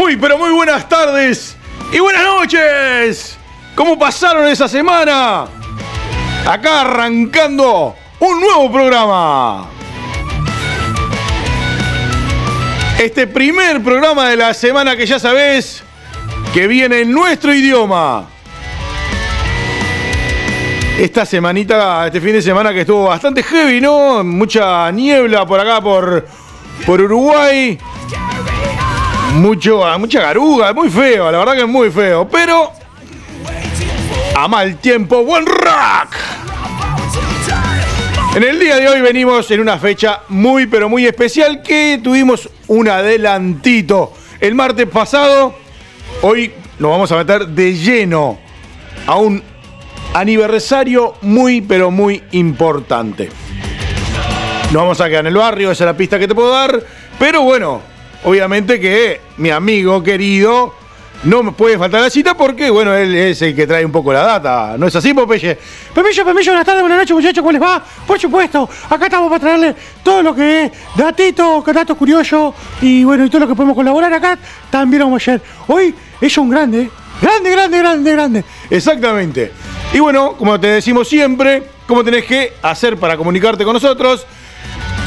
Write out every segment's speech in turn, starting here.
Muy, pero muy buenas tardes y buenas noches. ¿Cómo pasaron esa semana? Acá arrancando un nuevo programa. Este primer programa de la semana que ya sabés que viene en nuestro idioma. Esta semanita, este fin de semana que estuvo bastante heavy, ¿no? Mucha niebla por acá, por, por Uruguay. Mucho, mucha garuga, muy feo, la verdad que es muy feo. Pero a mal tiempo, buen rock. En el día de hoy venimos en una fecha muy pero muy especial que tuvimos un adelantito el martes pasado. Hoy nos vamos a meter de lleno a un aniversario muy pero muy importante. Nos vamos a quedar en el barrio, esa es la pista que te puedo dar. Pero bueno, obviamente que mi amigo querido no me puede faltar la cita porque, bueno, él es el que trae un poco la data. ¿No es así, Popeye? Pepillo, Pepillo, buenas tardes, buenas noches, muchachos, ¿cómo les va? Por supuesto, acá estamos para traerles todo lo que es datito, datos curiosos y bueno, y todo lo que podemos colaborar acá, también vamos a hacer. Hoy es un grande, grande, grande, grande, grande. Exactamente. Y bueno, como te decimos siempre, ¿cómo tenés que hacer para comunicarte con nosotros?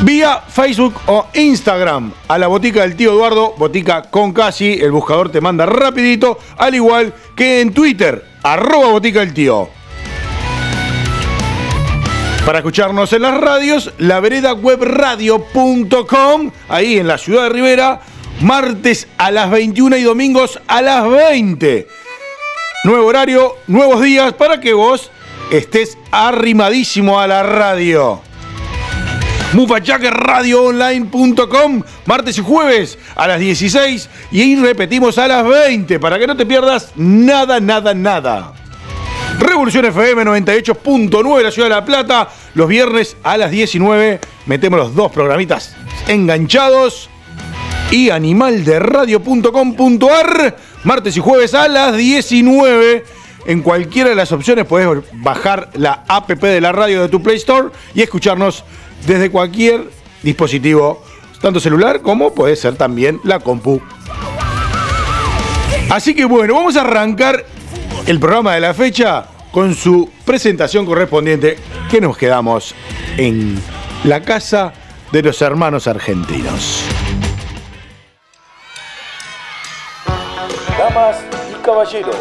Vía Facebook o Instagram a la botica del tío Eduardo, botica con casi, el buscador te manda rapidito, al igual que en Twitter, arroba botica del tío. Para escucharnos en las radios, la veredawebradio.com, ahí en la ciudad de Rivera, martes a las 21 y domingos a las 20. Nuevo horario, nuevos días para que vos estés arrimadísimo a la radio. MufachaqueRadioOnline.com, martes y jueves a las 16 y repetimos a las 20 para que no te pierdas nada, nada, nada. Revolución FM 98.9 la ciudad de La Plata, los viernes a las 19 metemos los dos programitas enganchados y animalderadio.com.ar, martes y jueves a las 19. En cualquiera de las opciones puedes bajar la app de la radio de tu Play Store y escucharnos desde cualquier dispositivo, tanto celular como puede ser también la compu. Así que bueno, vamos a arrancar el programa de la fecha con su presentación correspondiente que nos quedamos en la casa de los hermanos argentinos. Damas y caballeros,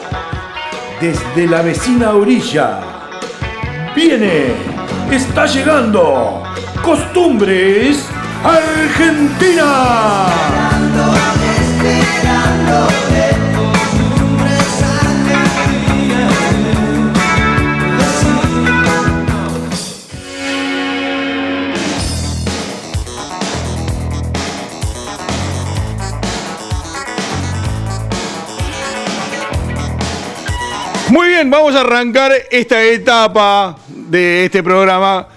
desde la vecina orilla, viene, está llegando, Costumbres Argentina. Muy bien, vamos a arrancar esta etapa de este programa.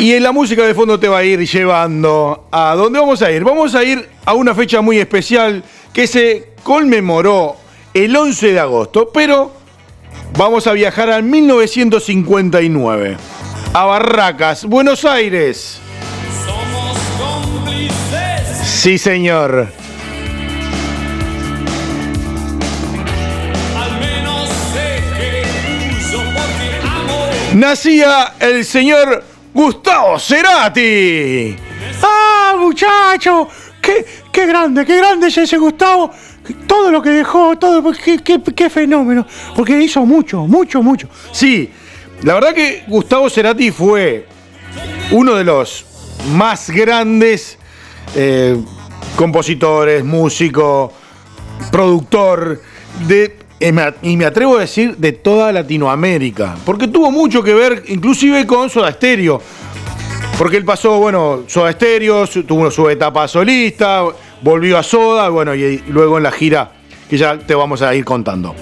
Y en la música de fondo te va a ir llevando a dónde vamos a ir. Vamos a ir a una fecha muy especial que se conmemoró el 11 de agosto, pero vamos a viajar al 1959, a Barracas, Buenos Aires. Somos cómplices. Sí, señor. Al menos sé que uso nacía el señor Gustavo Cerati. ¡Ah, muchacho! ¡Qué, qué grande, qué grande es ese Gustavo! Todo lo que dejó, todo, qué, qué- qué fenómeno. Porque hizo mucho, mucho, mucho. Sí, la verdad que Gustavo Cerati fue uno de los más grandes eh, compositores, músico, productor de, y me atrevo a decir, de toda Latinoamérica. Porque tuvo mucho que ver inclusive con Soda Stereo. Porque él pasó, bueno, Soda Stereo, tuvo su etapa solista, volvió a Soda, bueno, y, luego en la gira que ya te vamos a ir contando.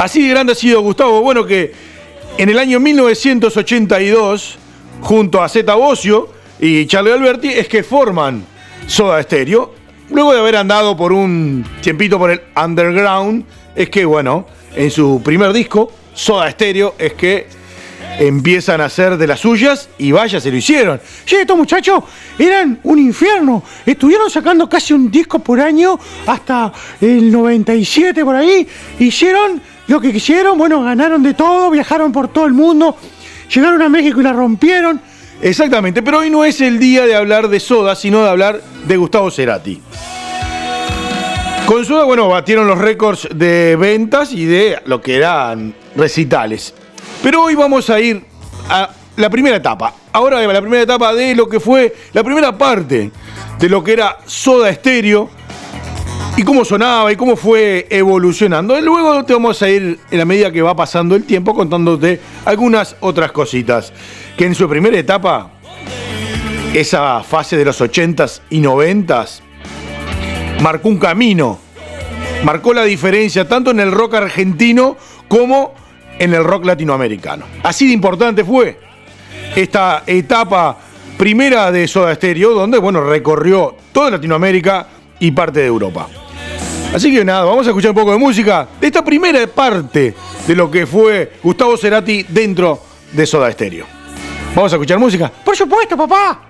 Así de grande ha sido Gustavo, bueno, que en el año 1982, junto a Zeta Bosio y Charlie Alberti, es que forman Soda Stereo. Luego de haber andado por un tiempito por el underground, es que, bueno, en su primer disco, Soda Stereo, es que empiezan a hacer de las suyas y vaya, se lo hicieron. Che, estos muchachos eran un infierno. Estuvieron sacando casi un disco por año hasta el 97 por ahí. Hicieron lo que quisieron, bueno, ganaron de todo, viajaron por todo el mundo, llegaron a México y la rompieron. Exactamente, pero hoy no es el día de hablar de Soda, sino de hablar de Gustavo Cerati. Con Soda, bueno, batieron los récords de ventas y de lo que eran recitales. Pero hoy vamos a ir a la primera etapa. Ahora la primera etapa de lo que fue la primera parte de lo que era Soda Stereo y cómo sonaba y cómo fue evolucionando. Y luego te vamos a ir en la medida que va pasando el tiempo contándote algunas otras cositas. Que en su primera etapa, esa fase de los 80s y 90s, marcó un camino. Marcó la diferencia tanto en el rock argentino como en el rock latinoamericano. Así de importante fue esta etapa primera de Soda Stereo, donde bueno, recorrió toda Latinoamérica y parte de Europa. Así que nada, vamos a escuchar un poco de música de esta primera parte de lo que fue Gustavo Cerati dentro de Soda Stereo. Vamos a escuchar música. Por supuesto, papá.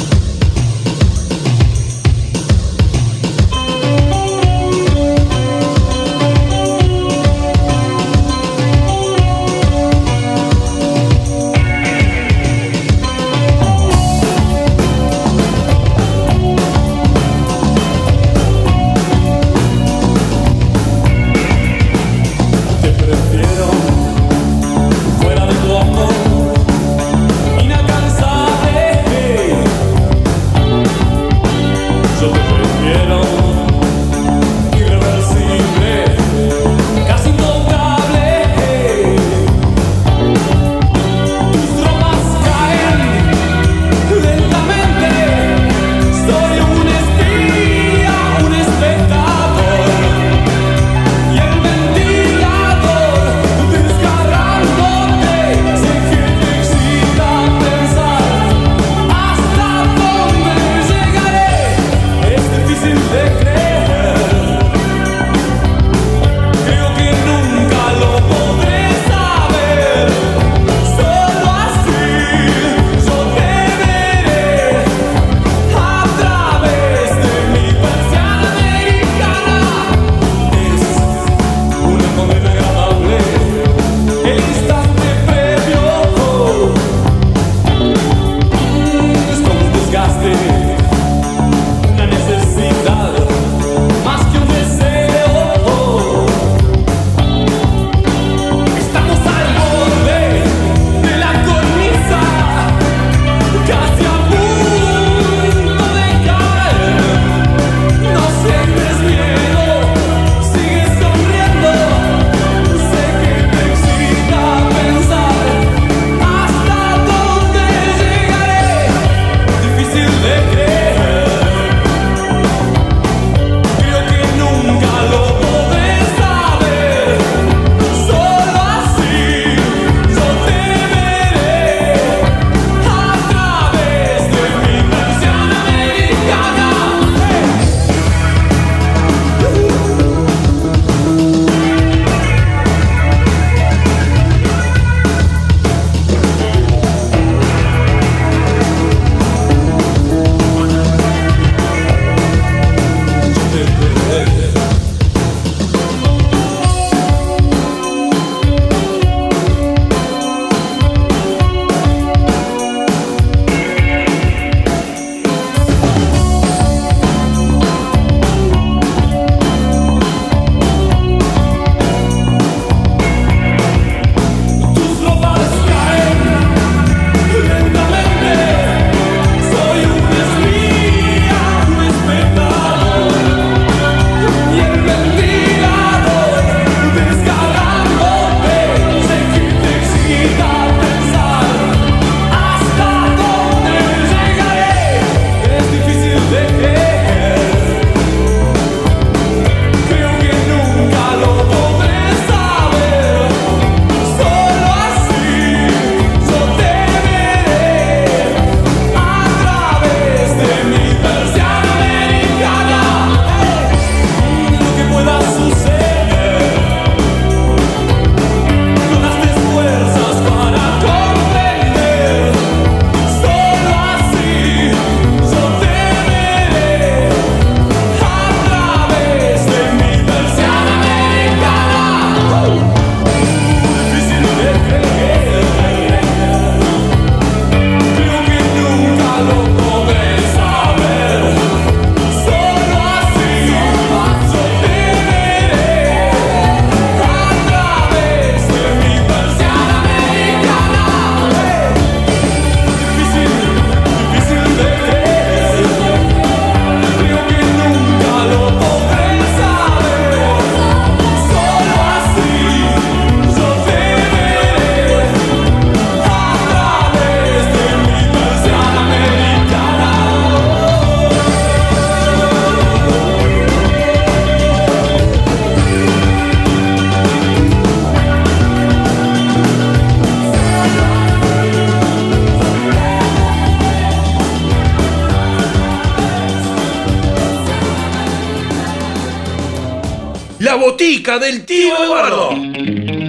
Del tío Eduardo.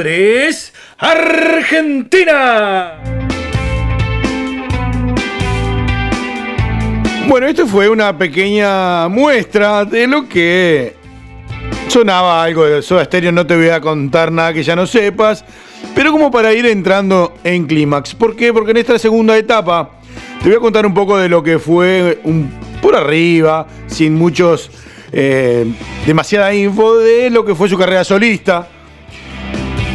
Costumbres Argentina. Bueno, esto fue una pequeña muestra de lo que sonaba algo de Soda Stereo. No te voy a contar nada que ya no sepas, pero como para ir entrando en clímax. ¿Por qué? Porque en esta segunda etapa te voy a contar un poco de lo que fue un, por arriba, sin muchos. eh, demasiada info de lo que fue su carrera solista.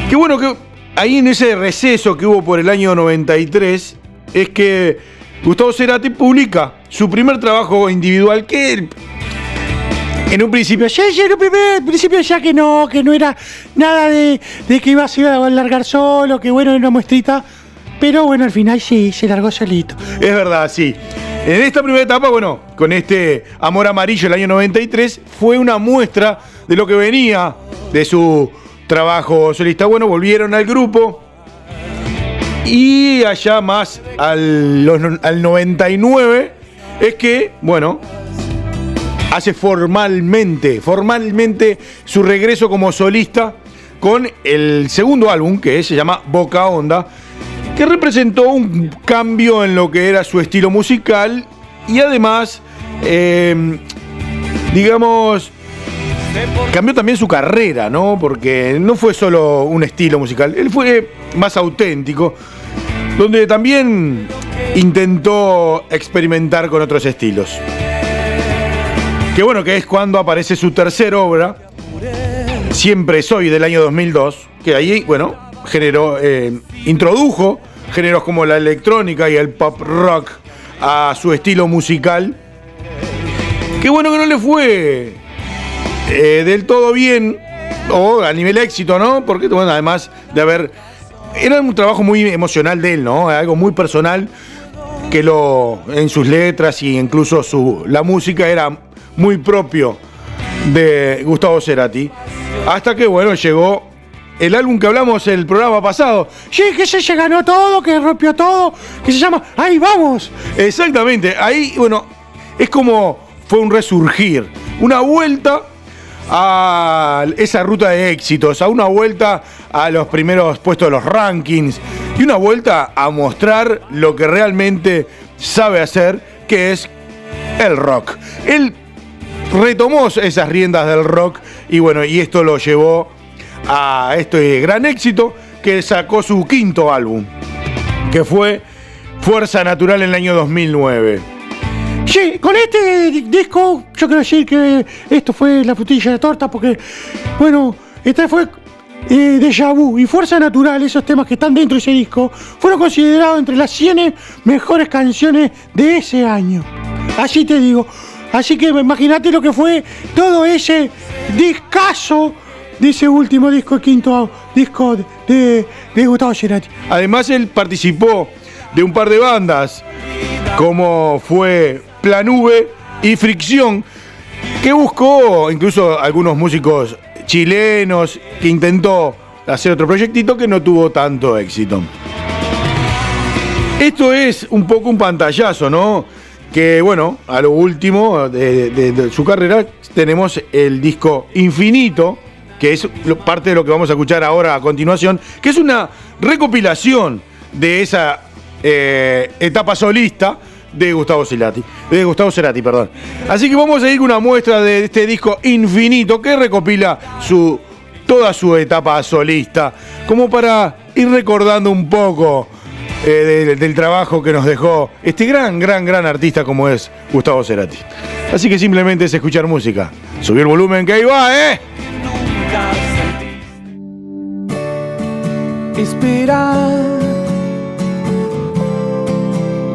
Qué bueno que ahí en ese receso que hubo por el año 93 es que Gustavo Cerati publica su primer trabajo individual que él, en un principio Ya, ya en primer principio ya que no, que no era nada de, de que iba, se iba a largar solo, que bueno, era una muestrita. Pero bueno, al final sí, se largó solito. Es verdad, sí. En esta primera etapa, bueno, con este Amor Amarillo el año 93, fue una muestra de lo que venía de su trabajo solista. Bueno, volvieron al grupo. Y allá más al, al 99 es que, bueno, hace formalmente, formalmente su regreso como solista con el segundo álbum que se llama Boca Onda, que representó un cambio en lo que era su estilo musical y además, eh, digamos, cambió también su carrera, ¿no? Porque no fue solo un estilo musical, él fue más auténtico, donde también intentó experimentar con otros estilos. Que bueno, que es cuando aparece su tercera obra, Siempre Soy, del año 2002, que ahí, bueno, generó, eh, introdujo géneros como la electrónica y el pop rock a su estilo musical. Qué bueno que no le fue eh, del todo bien, o a nivel éxito, ¿no? Porque, bueno, además de haber. Era un trabajo muy emocional de él, ¿no? Algo muy personal que lo. en sus letras y incluso su, la música era muy propio de Gustavo Cerati. Hasta que, bueno, llegó el álbum que hablamos el programa pasado. Sí, que se, se ganó todo, que rompió todo, que se llama ¡Ahí vamos! Exactamente, ahí, bueno, es como fue un resurgir, una vuelta a esa ruta de éxitos, a una vuelta a los primeros puestos de los rankings y una vuelta a mostrar lo que realmente sabe hacer, que es el rock. Él retomó esas riendas del rock y bueno, y esto lo llevó a este gran éxito que sacó su quinto álbum, que fue Fuerza Natural en el año 2009. Sí, con este di- disco yo quiero decir que esto fue la frutilla de torta porque, bueno, este fue eh, Deja Vu y Fuerza Natural, esos temas que están dentro de ese disco, fueron considerados entre las 100 mejores canciones de ese año. Así te digo. Así que imagínate lo que fue todo ese discazo de ese último disco, el quinto disco de, de Gustavo Cerati. Además, él participó de un par de bandas, como fue Plan V y Fricción, que buscó incluso algunos músicos chilenos, que intentó hacer otro proyectito que no tuvo tanto éxito. Esto es un poco un pantallazo, ¿no? Que bueno, a lo último de, su carrera tenemos el disco Infinito, que es parte de lo que vamos a escuchar ahora a continuación, que es una recopilación de esa eh, etapa solista de Gustavo Cerati, de Gustavo Cerati, perdón. Así que vamos a ir con una muestra de este disco Infinito que recopila su toda su etapa solista, como para ir recordando un poco eh, de- del trabajo que nos dejó este gran, gran, gran artista como es Gustavo Cerati. Así que simplemente es escuchar música. Subir el volumen que ahí va, ¿eh? Inspirar.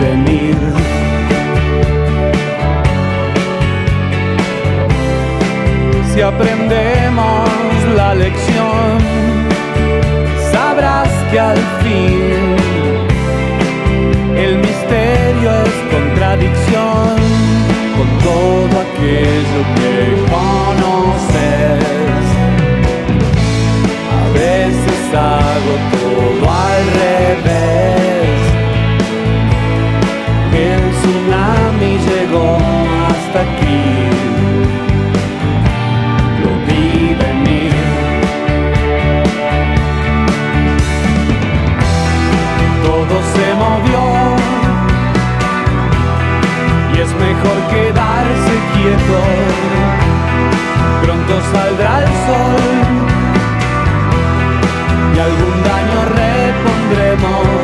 Venir. Si aprendemos la lección, sabrás que al fin el misterio es contradicción con todo aquello que conoces. A veces hago todo al revés. Aquí. Lo vi venir. Todo se movió. Y es mejor quedarse quieto. Pronto saldrá el sol y algún daño repondremos,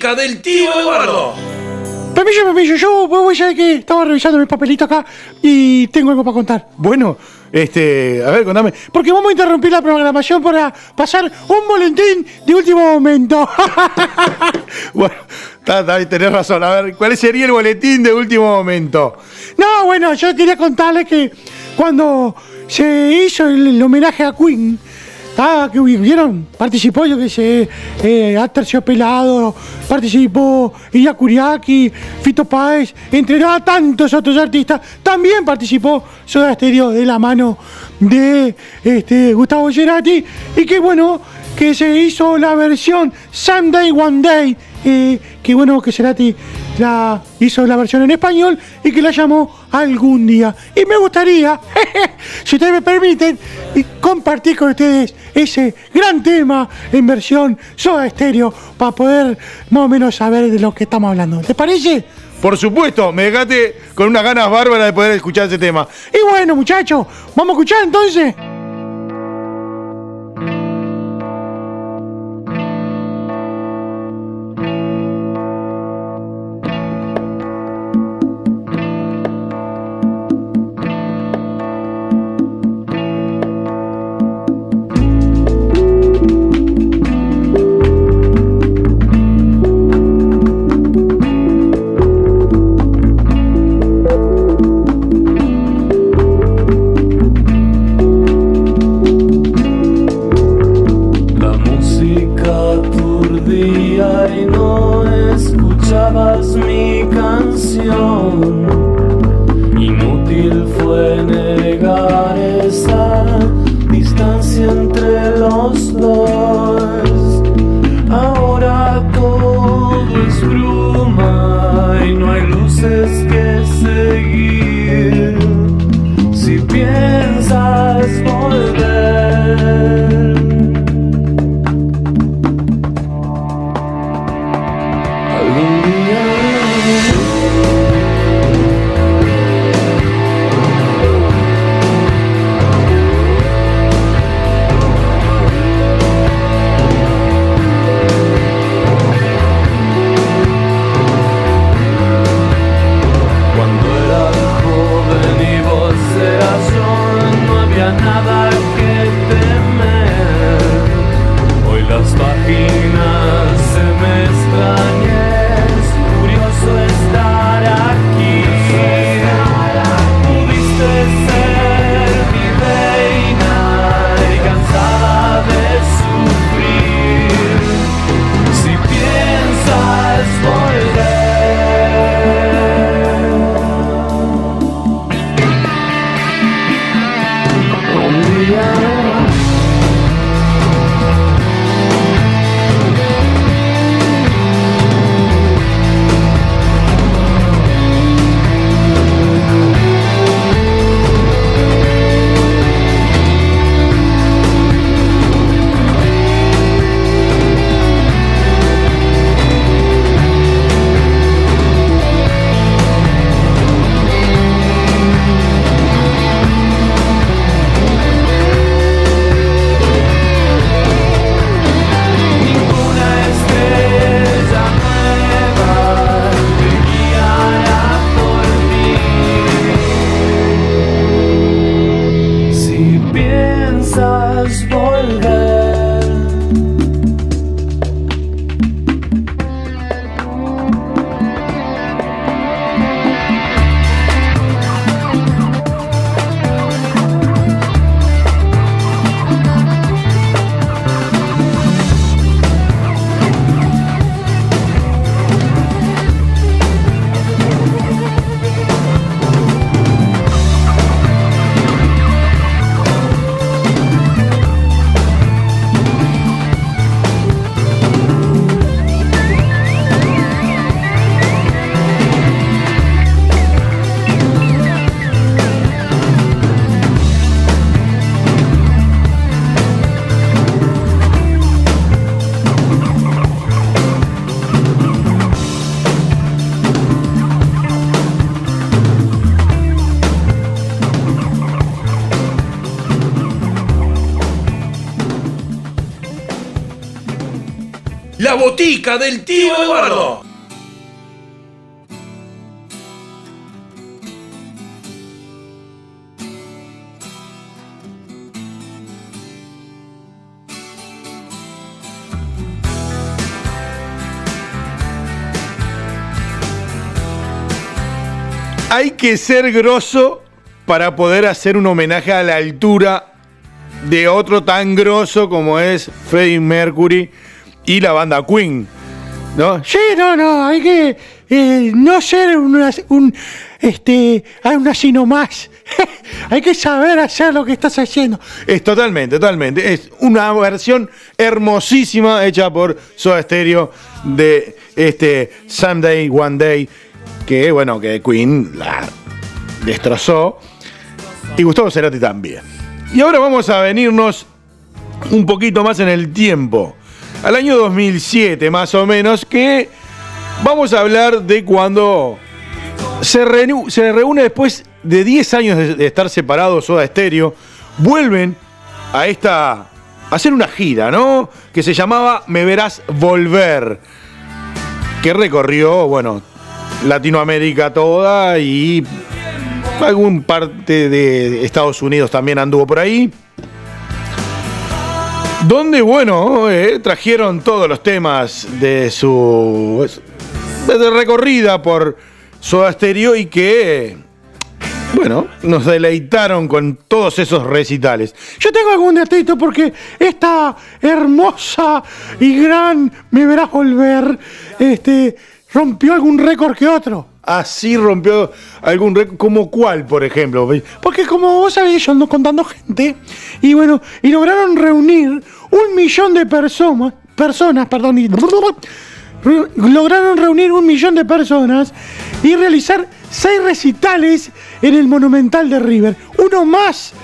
Del tío Eduardo. Permiso, permiso, yo voy a que estaba revisando mi papelito acá y tengo algo para contar. Bueno, este, a ver, contame. Porque vamos a interrumpir la programación para pasar un boletín de último momento. Bueno, tenés razón. A ver, ¿cuál sería el boletín de último momento? No, bueno, yo quería contarles que cuando se hizo el, el homenaje a Queen, ah, que vieron, participó yo que sé, eh, Aterciopelado, participó Illa Kuriaki, Fito Páez, entre ah, tantos otros artistas, también participó Soda Stereo de la mano de este, Gustavo Cerati, y que bueno, que se hizo la versión Sunday One Day, eh, que bueno, que Cerati la hizo la versión en español y que la llamó algún día. Y me gustaría, si ustedes me permiten, compartir con ustedes ese gran tema en versión Soda Stereo para poder más o menos saber de lo que estamos hablando. ¿Les parece? Por supuesto, me dejaste con unas ganas bárbaras de poder escuchar ese tema. Y bueno, muchachos, vamos a escuchar entonces. Canción. longer del tío Eduardo. Hay que ser grosso para poder hacer un homenaje a la altura de otro tan grosso como es Freddie Mercury y la banda Queen. ¿No? Sí, no, no, hay que eh, no ser una, un, este, hay un así nomás. hay que saber hacer lo que estás haciendo. Es totalmente, totalmente. Es una versión hermosísima hecha por Soda Stereo de este Someday, One Day, que bueno, que Queen la destrozó. Y Gustavo Cerati también. Y ahora vamos a venirnos un poquito más en el tiempo. Al año 2007 más o menos, que vamos a hablar de cuando se, reúne, después de 10 años de, de estar separados Soda Stereo, vuelven a esta a hacer una gira, ¿no? Que se llamaba Me verás volver, que recorrió, bueno, Latinoamérica toda y algún parte de Estados Unidos también anduvo por ahí. Donde, bueno, eh, trajeron todos los temas de su de recorrida por Soda Stereo y que, bueno, nos deleitaron con todos esos recitales. Yo tengo algún datito porque esta hermosa y gran me verás volver, este, rompió algún récord que otro. Así rompió algún récord, como cuál, por ejemplo. Porque como vos sabés, yo ando contando gente, y bueno, y lograron reunir un millón de personas, personas, perdón, y lograron reunir un millón de personas y realizar seis recitales en el Monumental de River. Uno más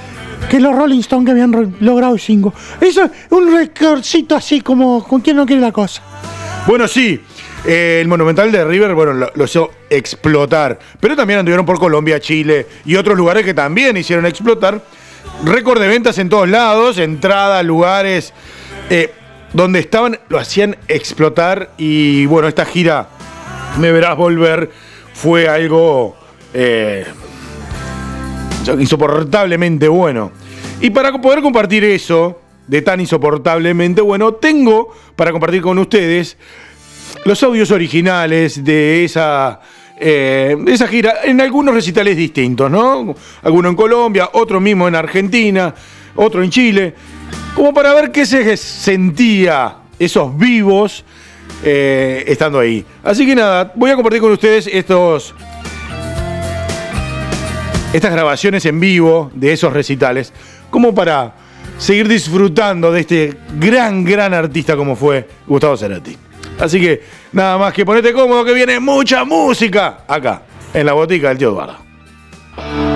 que los Rolling Stones que habían logrado cinco. Eso es un recordcito así como con quien no quiere la cosa. Bueno, sí. Eh, el Monumental de River, bueno, lo, hizo explotar. Pero también anduvieron por Colombia, Chile y otros lugares que también hicieron explotar. Récord de ventas en todos lados, entradas, lugares eh, donde estaban, lo hacían explotar. Y bueno, esta gira, me verás volver, fue algo eh, insoportablemente bueno. Y para poder compartir eso, de tan insoportablemente bueno, tengo para compartir con ustedes los audios originales de esa, eh, de esa gira en algunos recitales distintos, ¿no? Alguno en Colombia, otro mismo en Argentina, otro en Chile, como para ver qué se sentía esos vivos eh, estando ahí. Así que nada, voy a compartir con ustedes estos estas grabaciones en vivo de esos recitales, como para seguir disfrutando de este gran, gran artista como fue Gustavo Cerati. Así que nada más que ponete cómodo que viene mucha música acá, en la botica del tío Eduardo.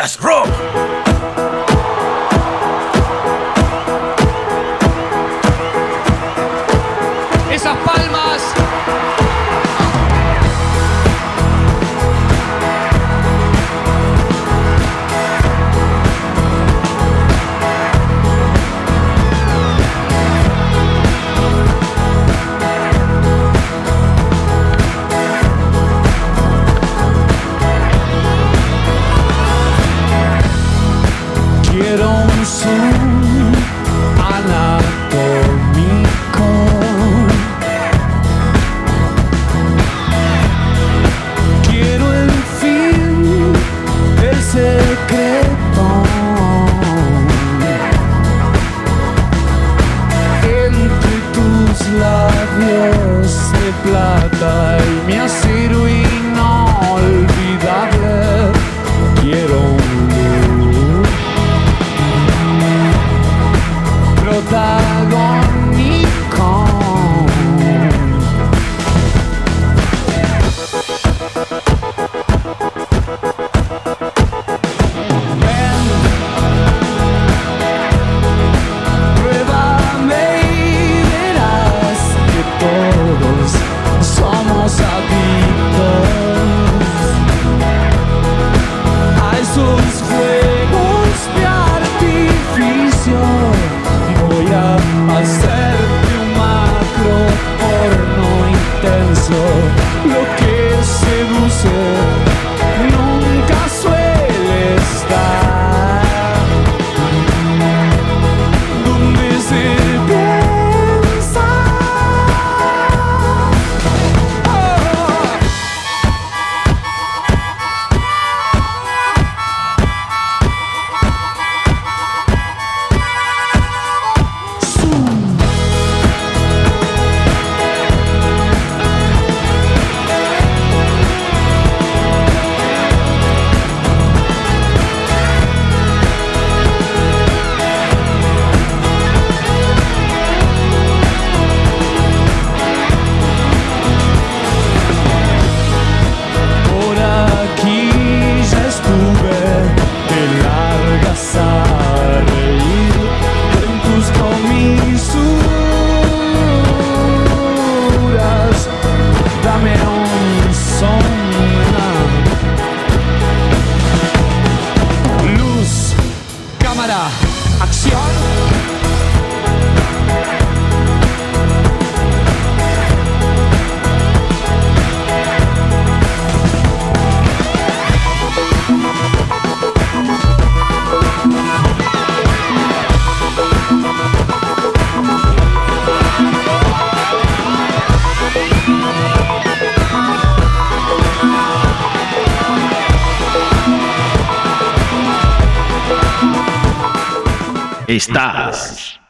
Díaz Rock.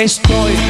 Estoy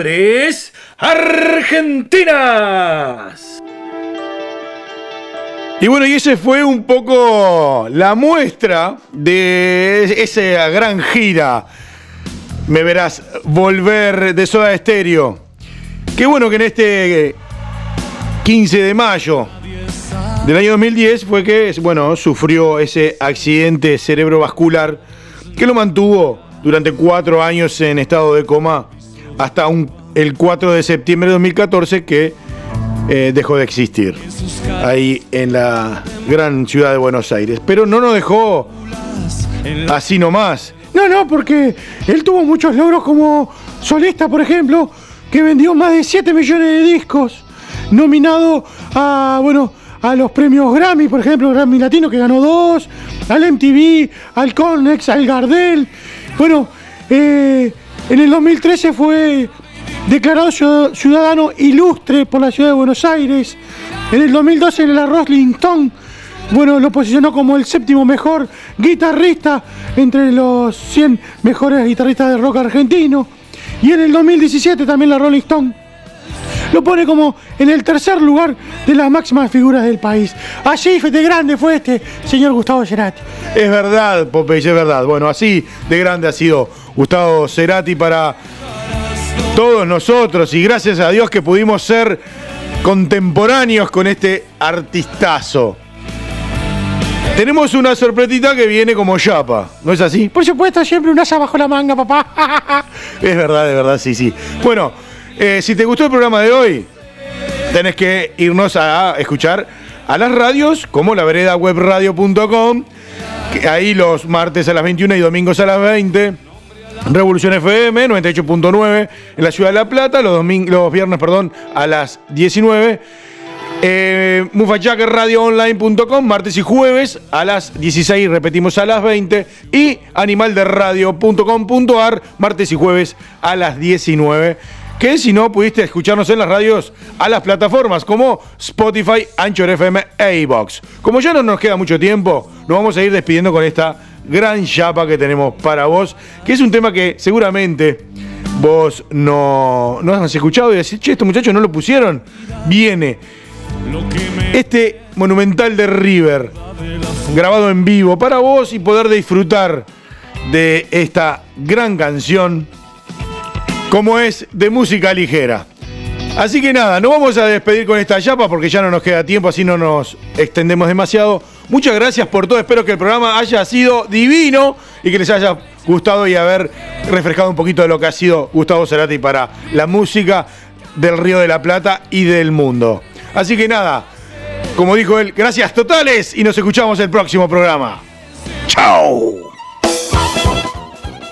Cumbres Argentinas. Y bueno, y ese fue un poco la muestra de esa gran gira. Me verás volver de Soda Estéreo. Qué bueno que en este 15 de mayo del año 2010 fue que, bueno, sufrió ese accidente cerebrovascular que lo mantuvo durante cuatro años en estado de coma hasta el 4 de septiembre de 2014 que eh, dejó de existir ahí en la gran ciudad de Buenos Aires. Pero no nos dejó así nomás. No, no, porque él tuvo muchos logros como solista, por ejemplo, que vendió más de 7 millones de discos, nominado a, bueno, a los premios Grammy, por ejemplo, Grammy Latino, que ganó dos, al MTV, al Connex, al Gardel. Bueno, eh, en el 2013 fue declarado ciudad- ciudadano ilustre por la ciudad de Buenos Aires. En el 2012 en la Rolling Stone bueno, lo posicionó como el séptimo mejor guitarrista entre los 100 mejores guitarristas de rock argentino. Y en el 2017 también la Rolling Stone lo pone como en el tercer lugar de las máximas figuras del país. Así de grande fue este señor Gustavo Cerati. Es verdad, Popeye, es verdad. Bueno, así de grande ha sido Gustavo Cerati para todos nosotros y gracias a Dios que pudimos ser contemporáneos con este artistazo. Tenemos una sorpresita que viene como chapa, ¿no es así? Por supuesto, siempre un asa bajo la manga, papá. Es verdad, de verdad, sí, sí. Bueno, eh, si te gustó el programa de hoy, tenés que irnos a escuchar a las radios como la vereda webradio.com, ahí los martes a las 21 y domingos a las 20. Revolución FM 98.9 en la ciudad de La Plata, los, los viernes perdón, a las 19. Eh, mufachaqueradioonline.com, martes y jueves a las 16, repetimos a las 20. Y animalderadio.com.ar, martes y jueves a las 19. Que si no pudiste escucharnos en las radios, a las plataformas como Spotify, Anchor FM e iVox. Como ya no nos queda mucho tiempo, nos vamos a ir despidiendo con esta gran chapa que tenemos para vos, que es un tema que seguramente vos no, no has escuchado y decís, che, estos muchachos no lo pusieron. Viene este monumental de River, grabado en vivo para vos y poder disfrutar de esta gran canción como es de música ligera. Así que nada, nos vamos a despedir con esta chapa porque ya no nos queda tiempo, así no nos extendemos demasiado. Muchas gracias por todo, espero que el programa haya sido divino y que les haya gustado y haber refrescado un poquito de lo que ha sido Gustavo Cerati para la música del Río de la Plata y del mundo. Así que nada, como dijo él, gracias totales y nos escuchamos el próximo programa. ¡Chao!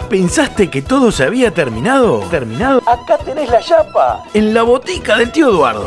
¿Pensaste que todo se había terminado? ¿Terminado? Acá tenés la chapa. En la botica del tío Eduardo.